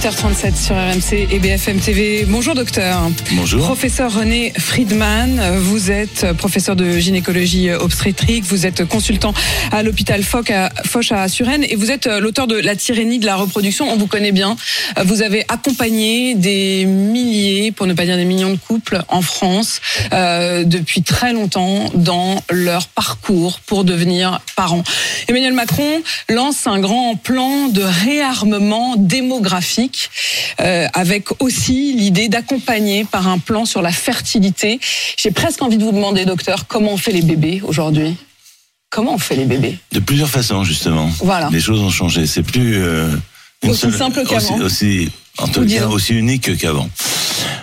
8h37 sur RMC et BFM TV. Bonjour docteur. Bonjour. Professeur René Friedman, vous êtes professeur de gynécologie obstétrique, vous êtes consultant à l'hôpital Foch à, Foch à Suresnes et vous êtes l'auteur de La tyrannie de la reproduction. On vous connaît bien. Vous avez accompagné des milliers, pour ne pas dire des millions de couples en France euh, depuis très longtemps dans leur parcours pour devenir parents. Emmanuel Macron lance un grand plan de réarmement démographique euh, avec aussi l'idée d'accompagner par un plan sur la fertilité. J'ai presque envie de vous demander, docteur, comment on fait les bébés aujourd'hui? Comment on fait les bébés? De plusieurs façons, justement. Voilà. Les choses ont changé. C'est plus euh, une Aussi simple qu'avant. Aussi, aussi- en tout Ou cas, disons. aussi unique qu'avant.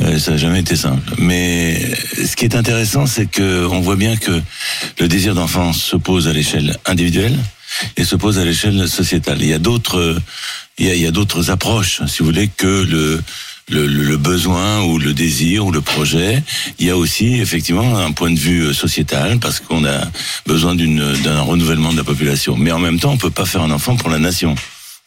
Euh, ça n'a jamais été simple. Mais ce qui est intéressant, c'est que on voit bien que le désir d'enfant se pose à l'échelle individuelle et se pose à l'échelle sociétale. Il y a d'autres, il y a, il y a d'autres approches, si vous voulez, que le le, le- le besoin ou le désir ou le projet. Il y a aussi effectivement un point de vue euh, sociétal parce qu'on a besoin d'une d'un renouvellement de la population. Mais en même temps, on peut pas faire un enfant pour la nation.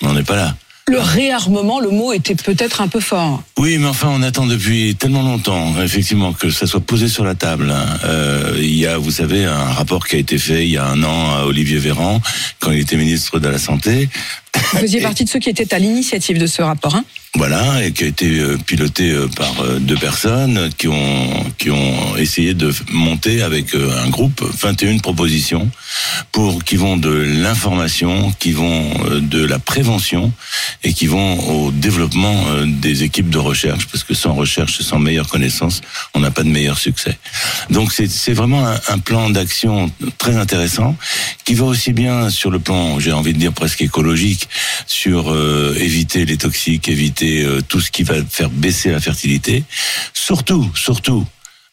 On n'en est pas là. Le réarmement, le mot était peut-être un peu fort. Oui, mais enfin, on attend depuis tellement longtemps, effectivement, que ça soit posé sur la table. Euh, il y a, vous savez, un rapport qui a été fait il y a un an à Olivier Véran, quand il était ministre de la Santé. Vous faisiez partie de ceux qui étaient à l'initiative de ce rapport. Hein Voilà, et qui a été euh, piloté euh, par euh, deux personnes qui ont qui ont essayé de monter avec un groupe 21 propositions pour qui vont de l'information, qui vont de la prévention et qui vont au développement des équipes de recherche parce que sans recherche, sans meilleure connaissance, on n'a pas de meilleur succès. Donc c'est c'est vraiment un, plan d'action très intéressant qui va aussi bien sur le plan, j'ai envie de dire presque écologique, sur éviter les toxiques, éviter euh, tout ce qui va faire baisser la fertilité. Surtout, surtout,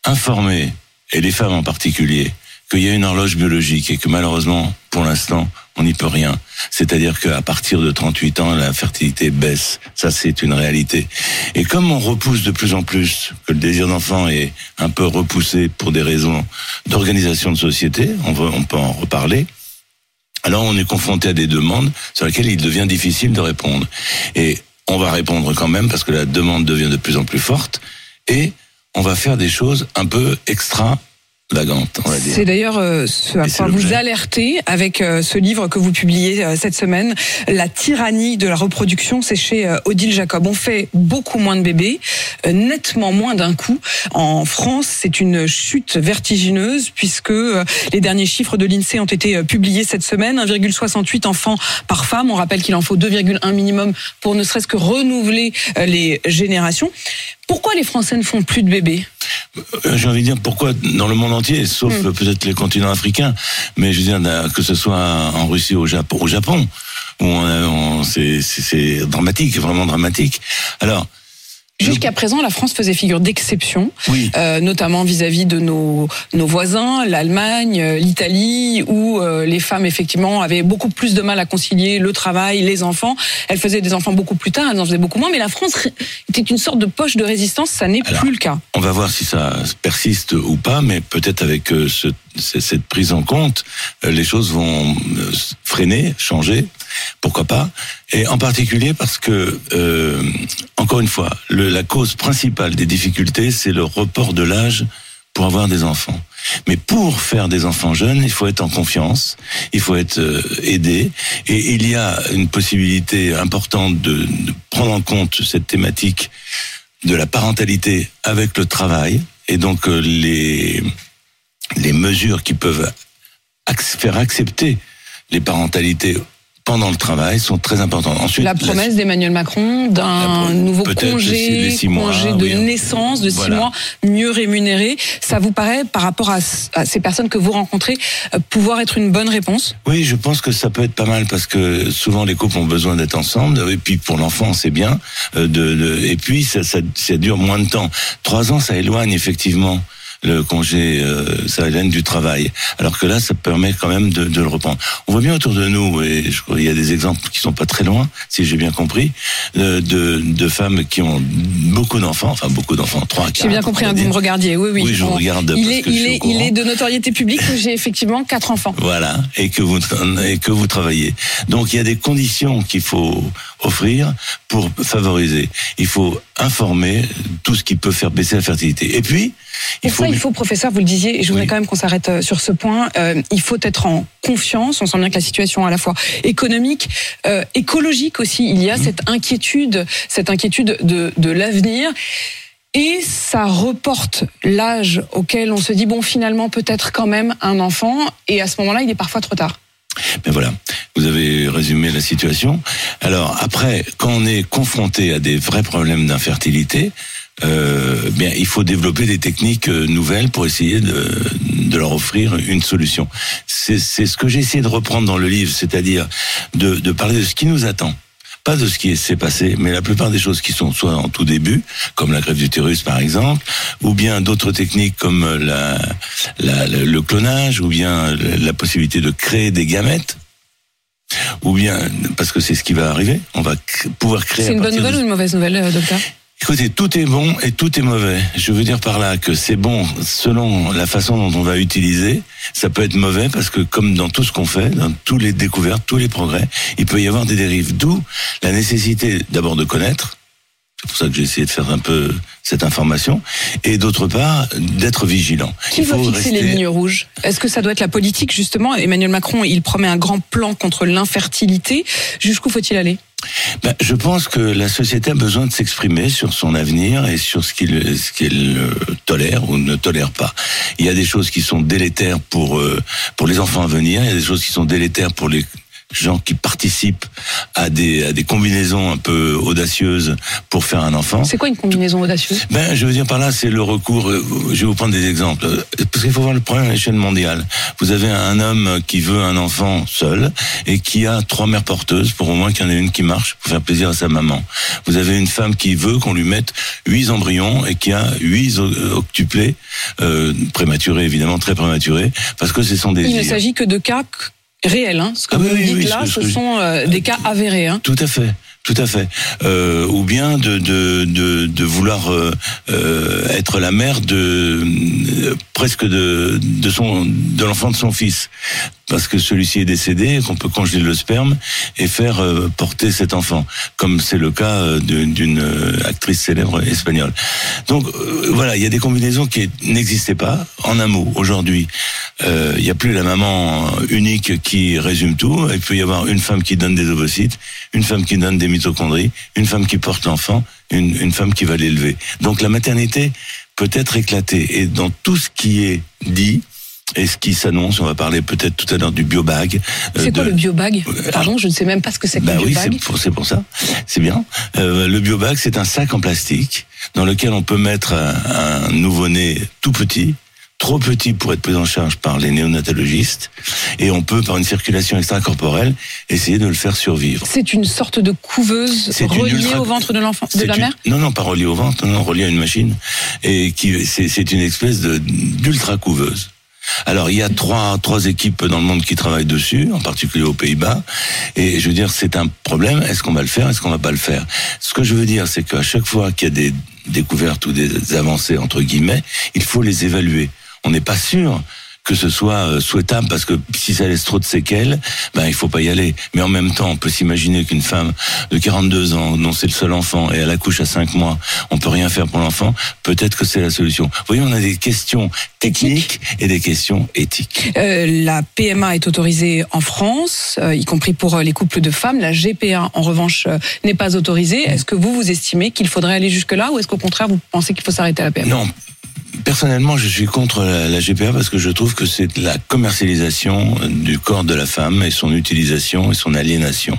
informer, et les femmes en particulier, qu'il y a une horloge biologique et que malheureusement, pour l'instant, on n'y peut rien. C'est-à-dire qu'à partir de 38 ans, la fertilité baisse. Ça, c'est une réalité. Et comme on repousse de plus en plus, que le désir d'enfant est un peu repoussé pour des raisons d'organisation de société, on, va, on peut en reparler, alors on est confronté à des demandes sur lesquelles il devient difficile de répondre. Et on va répondre quand même parce que la demande devient de plus en plus forte et on va faire des choses un peu extra vagantes, on va dire. C'est d'ailleurs euh, ce à quoi vous alertez avec euh, ce livre que vous publiez euh, cette semaine, La tyrannie de la reproduction, c'est chez euh, Odile Jacob. On fait beaucoup moins de bébés, euh, nettement moins d'un coup. En France, c'est une chute vertigineuse puisque euh, les derniers chiffres de l'INSEE ont été publiés cette semaine. 1,68 enfants par femme. On rappelle qu'il en faut 2,1 minimum pour ne serait-ce que renouveler euh, les générations. Pourquoi les Français ne font plus de bébés Euh, J'ai envie de dire pourquoi dans le monde entier, sauf Hmm. peut-être les continents africains, mais je veux dire euh, que ce soit en Russie ou au Japon, au Japon où on, c'est dramatique, vraiment dramatique. Alors, Jusqu'à présent, la France faisait figure d'exception, oui, euh, notamment vis-à-vis de nos, nos voisins, l'Allemagne, euh, l'Italie, où euh, les femmes, effectivement, avaient beaucoup plus de mal à concilier le travail, les enfants. Elles faisaient des enfants beaucoup plus tard, elles en faisaient beaucoup moins, mais la France était une sorte de poche de résistance, ça n'est plus le cas. On va voir si ça persiste ou pas, mais peut-être avec ce- cette prise en compte, les choses vont freiner, changer, pourquoi pas. Et en particulier parce que, euh, encore une fois, la cause principale des difficultés, c'est le report de l'âge pour avoir des enfants. Mais pour faire des enfants jeunes, il faut être en confiance, il faut être euh, aidé, et il y a une possibilité importante de, prendre en compte cette thématique de la parentalité avec le travail, et donc euh, les mesures qui peuvent faire accepter les parentalités pendant le travail sont très importantes. Ensuite, la promesse d'Emmanuel Macron d'un nouveau congé, congé de naissance de six mois mieux rémunéré, ça vous paraît, par rapport à, ces personnes que vous rencontrez, euh, pouvoir être une bonne réponse? Oui, je pense que ça peut être pas mal parce que souvent les couples ont besoin d'être ensemble et puis pour l'enfant c'est bien. Euh, de, de, et puis ça, ça, ça dure moins de temps. Trois ans, ça éloigne effectivement le congé euh, salarial du travail. Alors que là, ça permet quand même de, de, le reprendre. On voit bien autour de nous, et je crois il y a des exemples qui sont pas très loin, si j'ai bien compris, de, de, de, femmes qui ont beaucoup d'enfants, enfin beaucoup d'enfants, trois, quatre. J'ai bien compris, hein, vous me regardiez, oui, oui. Oui, je regarde. Il, est, il, est, il est de notoriété publique que j'ai effectivement quatre enfants. Voilà, et que vous et que vous travaillez. Donc il y a des conditions qu'il faut offrir pour favoriser. Il faut informer tout ce qui peut faire baisser la fertilité. Et puis, il faut... ça, il faut, professeur, vous le disiez, et je voudrais quand même qu'on s'arrête euh, sur ce point, euh, il faut être en confiance, on sent bien que la situation à la fois économique, euh, écologique aussi, il y a mmh. cette inquiétude, cette inquiétude de, de l'avenir. Et ça reporte l'âge auquel on se dit, bon, finalement, peut-être quand même un enfant, et à ce moment-là, il est parfois trop tard. Mais voilà, vous avez résumé la situation. Alors après, quand on est confronté à des vrais problèmes d'infertilité, euh, bien, il faut développer des techniques euh, nouvelles pour essayer de, de leur offrir une solution. C'est ce que j'ai essayé de reprendre dans le livre, c'est-à-dire de, de parler de ce qui nous attend pas de ce qui s'est passé, mais la plupart des choses qui sont soit en tout début, comme la grève d'utérus par exemple, ou bien d'autres techniques comme la, la, le clonage, ou bien la possibilité de créer des gamètes, ou bien parce que c'est ce qui va arriver, on va pouvoir créer. C'est une bonne nouvelle ou une mauvaise nouvelle, euh, docteur? Écoutez, tout est bon et tout est mauvais. Je veux dire par là que c'est bon selon la façon dont on va utiliser. Ça peut être mauvais parce que comme dans tout ce qu'on fait, dans toutes les découvertes, tous les progrès, il peut y avoir des dérives. D'où la nécessité d'abord de connaître. C'est pour ça que j'ai essayé de faire un peu cette information. Et d'autre part, d'être vigilant. Qui va fixer les lignes rouges? Est-ce que ça doit être la politique, justement? Emmanuel Macron, il promet un grand plan contre l'infertilité. Jusqu'où faut-il aller? Ben, je pense que la société a besoin de s'exprimer sur son avenir et sur ce qu'il ce qu'elle euh, tolère ou ne tolère pas. Il y a des choses qui sont délétères pour euh, pour les enfants à venir, il y a des choses qui sont délétères pour les gens qui participent à des, à des combinaisons un peu audacieuses pour faire un enfant. C'est quoi une combinaison audacieuse? Ben, je veux dire par là, c'est le recours. Euh, je vais vous prendre des exemples parce qu'il faut voir le problème à l'échelle mondiale. Vous avez un homme qui veut un enfant seul et qui a trois mères porteuses pour au moins qu'il y en ait une qui marche pour faire plaisir à sa maman. Vous avez une femme qui veut qu'on lui mette huit embryons et qui a huit octuplés euh, prématurés évidemment très prématurés parce que ce sont des. Il ne s'agit que de cas réel. Hein. Ce que ah vous dites là, ce, sont euh, des cas avérés. Hein. Tout à fait. Tout à fait. Euh, ou bien de, de, de, de vouloir euh, euh être la mère de euh, presque de, de son de l'enfant de son fils parce que celui-ci est décédé, qu'on peut congeler le sperme et faire euh, porter cet enfant, comme c'est le cas euh, d'une actrice célèbre espagnole. Donc voilà, il y a des combinaisons qui n'existaient pas. En un mot, aujourd'hui, il n'y a plus la maman unique qui résume tout. Il peut y avoir une femme qui donne des ovocytes, une femme qui donne des mitochondries, une femme qui porte l'enfant, une, une femme qui va l'élever. Donc la maternité peut être éclatée. Et dans tout ce qui est dit, et ce qui s'annonce, on va parler peut-être tout à l'heure du biobag. Euh, c'est quoi le biobag? Euh, Pardon, je ne sais même pas ce que c'est que bah le biobag. Oui, c'est pour, ça. C'est bien. Euh, le biobag, c'est un sac en plastique dans lequel on peut mettre un, nouveau-né tout petit, trop petit pour être pris en charge par les néonatologistes, et on peut, par une circulation extracorporelle, essayer de le faire survivre. C'est une sorte de couveuse reliée au ventre de l'enfant, de la mère Non, non, pas reliée au ventre, non, reliée à une machine, et qui c'est une espèce d'ultra couveuse. Alors il y a trois trois équipes dans le monde qui travaillent dessus, en particulier aux Pays-Bas. Et je veux dire, c'est un problème. Est-ce qu'on va le faire? Est-ce qu'on va pas le faire? Ce que je veux dire, c'est qu'à chaque fois qu'il y a des découvertes ou des avancées entre guillemets, il faut les évaluer. On n'est pas sûr que ce soit euh, souhaitable parce que si ça laisse trop de séquelles, ben il faut pas y aller. Mais en même temps, on peut s'imaginer qu'une femme de 42 ans, dont c'est le seul enfant, et elle accouche à 5 mois, on peut rien faire pour l'enfant. Peut-être que c'est la solution. Vous voyez, on a des questions techniques et des questions éthiques. Euh, la PMA est autorisée en France, euh, y compris pour les couples de femmes. La GPA, en revanche, n'est pas autorisée. Est-ce que vous, vous estimez qu'il faudrait aller jusque-là ou est-ce qu'au contraire, vous pensez qu'il faut s'arrêter à la PMA Non, Personnellement, je suis contre la, GPA parce que je trouve que c'est la commercialisation du corps de la femme et son utilisation et son aliénation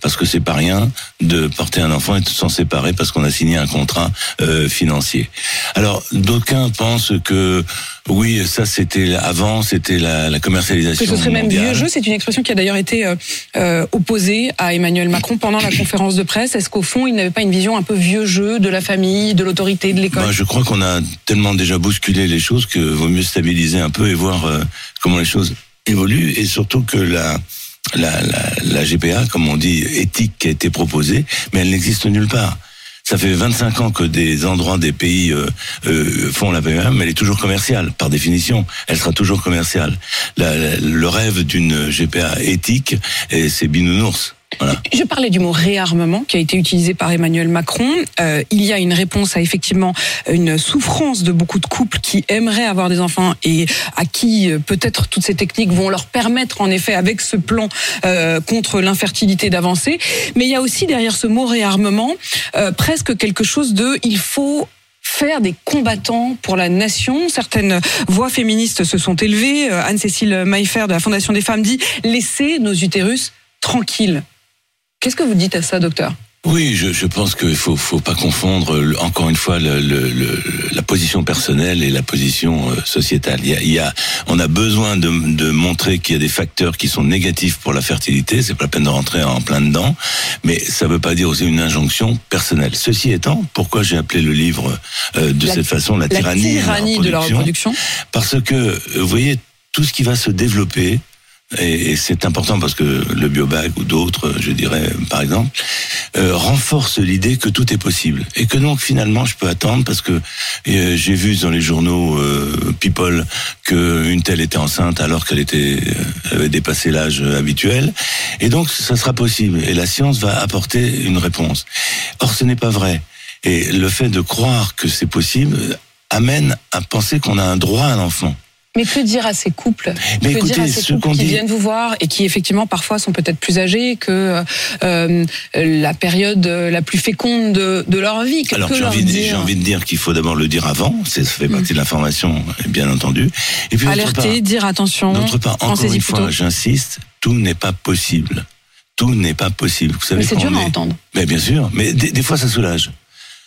parce que c'est pas rien de porter un enfant et de s'en séparer parce qu'on a signé un contrat euh, financier. Alors d'aucuns pensent que oui, ça c'était avant, c'était la, la commercialisation. Que ce serait même vieux jeu, c'est une expression qui a d'ailleurs été euh, euh, opposée à Emmanuel Macron pendant la conférence de presse. Est-ce qu'au fond, il n'avait pas une vision un peu vieux jeu de la famille, de l'autorité, de l'école? Moi, je crois qu'on a tellement déjà bousculé les choses que vaut mieux stabiliser un peu et voir euh, comment les choses évoluent et surtout que la la, GPA, comme on dit, éthique qui a été proposée, mais elle n'existe nulle part. Ça fait 25 ans que des endroits, des pays euh, euh, font la PMA, mais elle est toujours commerciale, par définition. Elle sera toujours commerciale. Le rêve d'une GPA éthique, c'est binounours. Je parlais du mot réarmement qui a été utilisé par Emmanuel Macron. Euh, il y a une réponse à effectivement une souffrance de beaucoup de couples qui aimeraient avoir des enfants et à qui euh, peut-être toutes ces techniques vont leur permettre en effet avec ce plan euh, contre l'infertilité d'avancer. Mais il y a aussi derrière ce mot réarmement presque quelque chose de il faut faire des combattants pour la nation. Certaines voix féministes se sont élevées. Anne-Cécile Maillefer de la Fondation des femmes dit laissez nos utérus tranquilles. Qu'est-ce que vous dites à ça, docteur? Oui, je, je pense qu'il faut, faut pas confondre encore une fois le, le- le- la position personnelle et la position euh, sociétale. Il y a, il y a- on a besoin de, de montrer qu'il y a des facteurs qui sont négatifs pour la fertilité. C'est pas la peine de rentrer en plein dedans, mais ça veut pas dire aussi une injonction personnelle. Ceci étant, pourquoi j'ai appelé le livre euh, de La- cette façon la La tyrannie, tyrannie de la reproduction. parce que, euh, vous voyez, tout ce qui va se développer, et, c'est important parce que le biobag ou d'autres, je dirais, par exemple, euh, renforce l'idée que tout est possible. Et que donc, finalement, je peux attendre parce que euh, j'ai vu dans les journaux euh, People qu'une telle était enceinte alors qu'elle était euh, avait dépassé l'âge habituel. Et donc, ça sera possible. Et la science va apporter une réponse. Or, ce n'est pas vrai. Et le fait de croire que c'est possible amène à penser qu'on a un droit à l'enfant. Mais que dire à ces couples Mais Que dire écoutez, à ces ce couples qu'on qui dit- viennent vous voir et qui effectivement parfois sont peut-être plus âgés que euh, la période la plus féconde de, de leur vie Que, Alors j'ai envie, de- dire j'ai envie de dire qu'il faut d'abord le dire avant, ça fait partie de l'information, bien entendu. Et puis Alerter, part, dire attention. d'autre part, encore une fois, j'insiste, tout n'est pas possible. Tout n'est pas possible. Vous savez Mais c'est dur à entendre. Mais bien sûr, mais des, des fois ça soulage.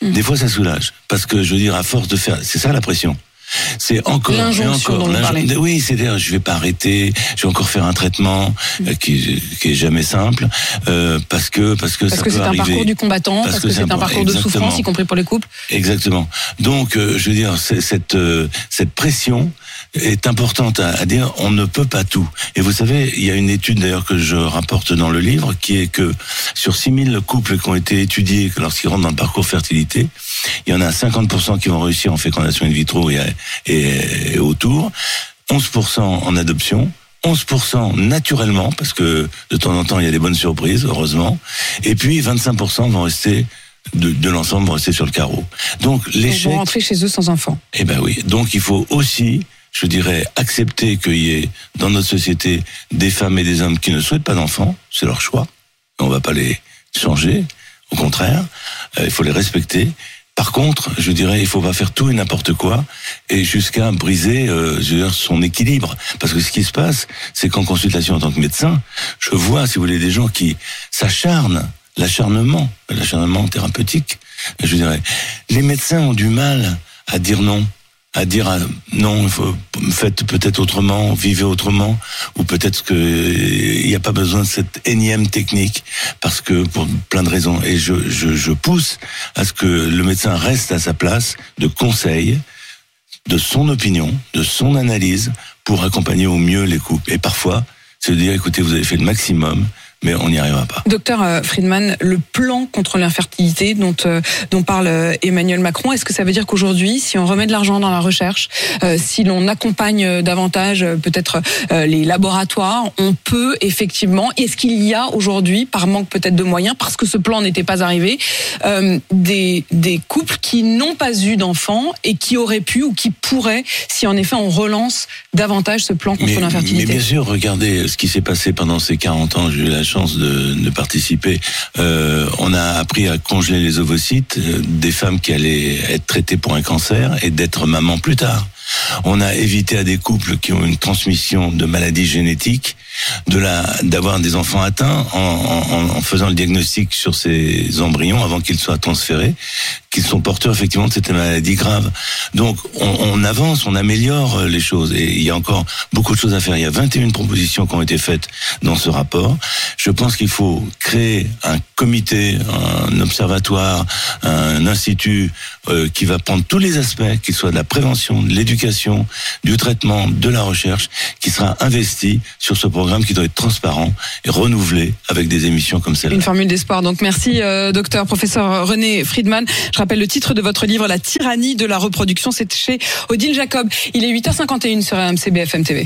Mm. Des fois ça soulage, parce que je veux dire à force de faire, c'est ça la pression. C'est encore L'injonction encore. dont vous. Oui, c'est-à-dire je vais pas arrêter, je vais encore faire un traitement Mm. euh, qui, qui est jamais simple euh, parce que parce que Parce ça que peut c'est un parcours du combattant, parce, Parce que, que c'est un un- parcours de souffrance, y compris pour les couples. Exactement. Donc, euh, je veux dire, c'est- cette euh, cette pression est importante à, à dire. On ne peut pas tout. Et vous savez, il y a une étude d'ailleurs que je rapporte dans le livre, qui est que sur 6000 couples qui ont été étudiés lorsqu'ils rentrent dans le parcours fertilité, il y en a 50% qui vont réussir en fécondation in vitro et, et, et autour, 11% en adoption. 11% naturellement, parce que de temps en temps, il y a des bonnes surprises, heureusement. Et puis, 25% vont rester, de, de l'ensemble, vont rester sur le carreau. Donc, Ils l'échec, vont rentrer chez eux sans enfants. eh ben oui. Donc il faut aussi, je dirais, accepter qu'il y ait dans notre société des femmes et des hommes qui ne souhaitent pas d'enfants. C'est leur choix. On va pas les changer. Au contraire, euh, il faut les respecter. Par contre, je dirais, il faut pas faire tout et n'importe quoi, et jusqu'à briser euh, je veux dire, son équilibre. Parce que ce qui se passe, c'est qu'en consultation en tant que médecin, je vois, si vous voulez, des gens qui s'acharnent, l'acharnement, l'acharnement thérapeutique, je dirais. Les médecins ont du mal à dire non, à dire ah, non, faites peut-être autrement, vivez autrement, ou peut-être que il n'y a pas besoin de cette énième technique parce que pour plein de raisons. Et je, je, je pousse à ce que le médecin reste à sa place de conseil, de son opinion, de son analyse pour accompagner au mieux les couples. Et parfois, c'est de dire écoutez, vous avez fait le maximum, mais on n'y arrivera pas. Docteur euh, Friedman, le plan contre l'infertilité dont, euh, dont parle euh, Emmanuel Macron, est-ce que ça veut dire qu'aujourd'hui, si on remet de l'argent dans la recherche, euh, si l'on accompagne davantage peut-être euh, les laboratoires, on peut effectivement, est-ce qu'il y a aujourd'hui, par manque peut-être de moyens, parce que ce plan n'était pas arrivé, des, des couples qui n'ont pas eu d'enfants et qui auraient pu ou qui pourraient, si en effet on relance davantage ce plan contre Mais, mais l'infertilité? bien sûr, regardez ce qui s'est passé pendant ces 40 ans. La chance de participer. Euh, on a appris à congeler les ovocytes euh, des femmes qui allaient être traitées pour un cancer et d'être maman plus tard. On a évité à des couples qui ont une transmission de maladies génétiques de la d'avoir des enfants atteints en, faisant le diagnostic sur ces embryons avant qu'ils soient transférés, qu'ils sont porteurs effectivement de cette maladie grave. Donc on, avance, on améliore les choses et il y a encore beaucoup de choses à faire. Il y a 21 propositions qui ont été faites dans ce rapport. Je pense qu'il faut créer un comité, un observatoire, un institut euh, qui va prendre tous les aspects, qu'il soit de la prévention, de l'éducation, du traitement, de la recherche, qui sera investi sur ce programme qui doit être transparent et renouvelé avec des émissions comme celle-là. Une formule d'espoir. Donc merci, euh, docteur, professeur René Friedman. Je rappelle le titre de votre livre, La tyrannie de la reproduction. C'est chez Odile Jacob. Il est 8h51 sur RMC BFM TV.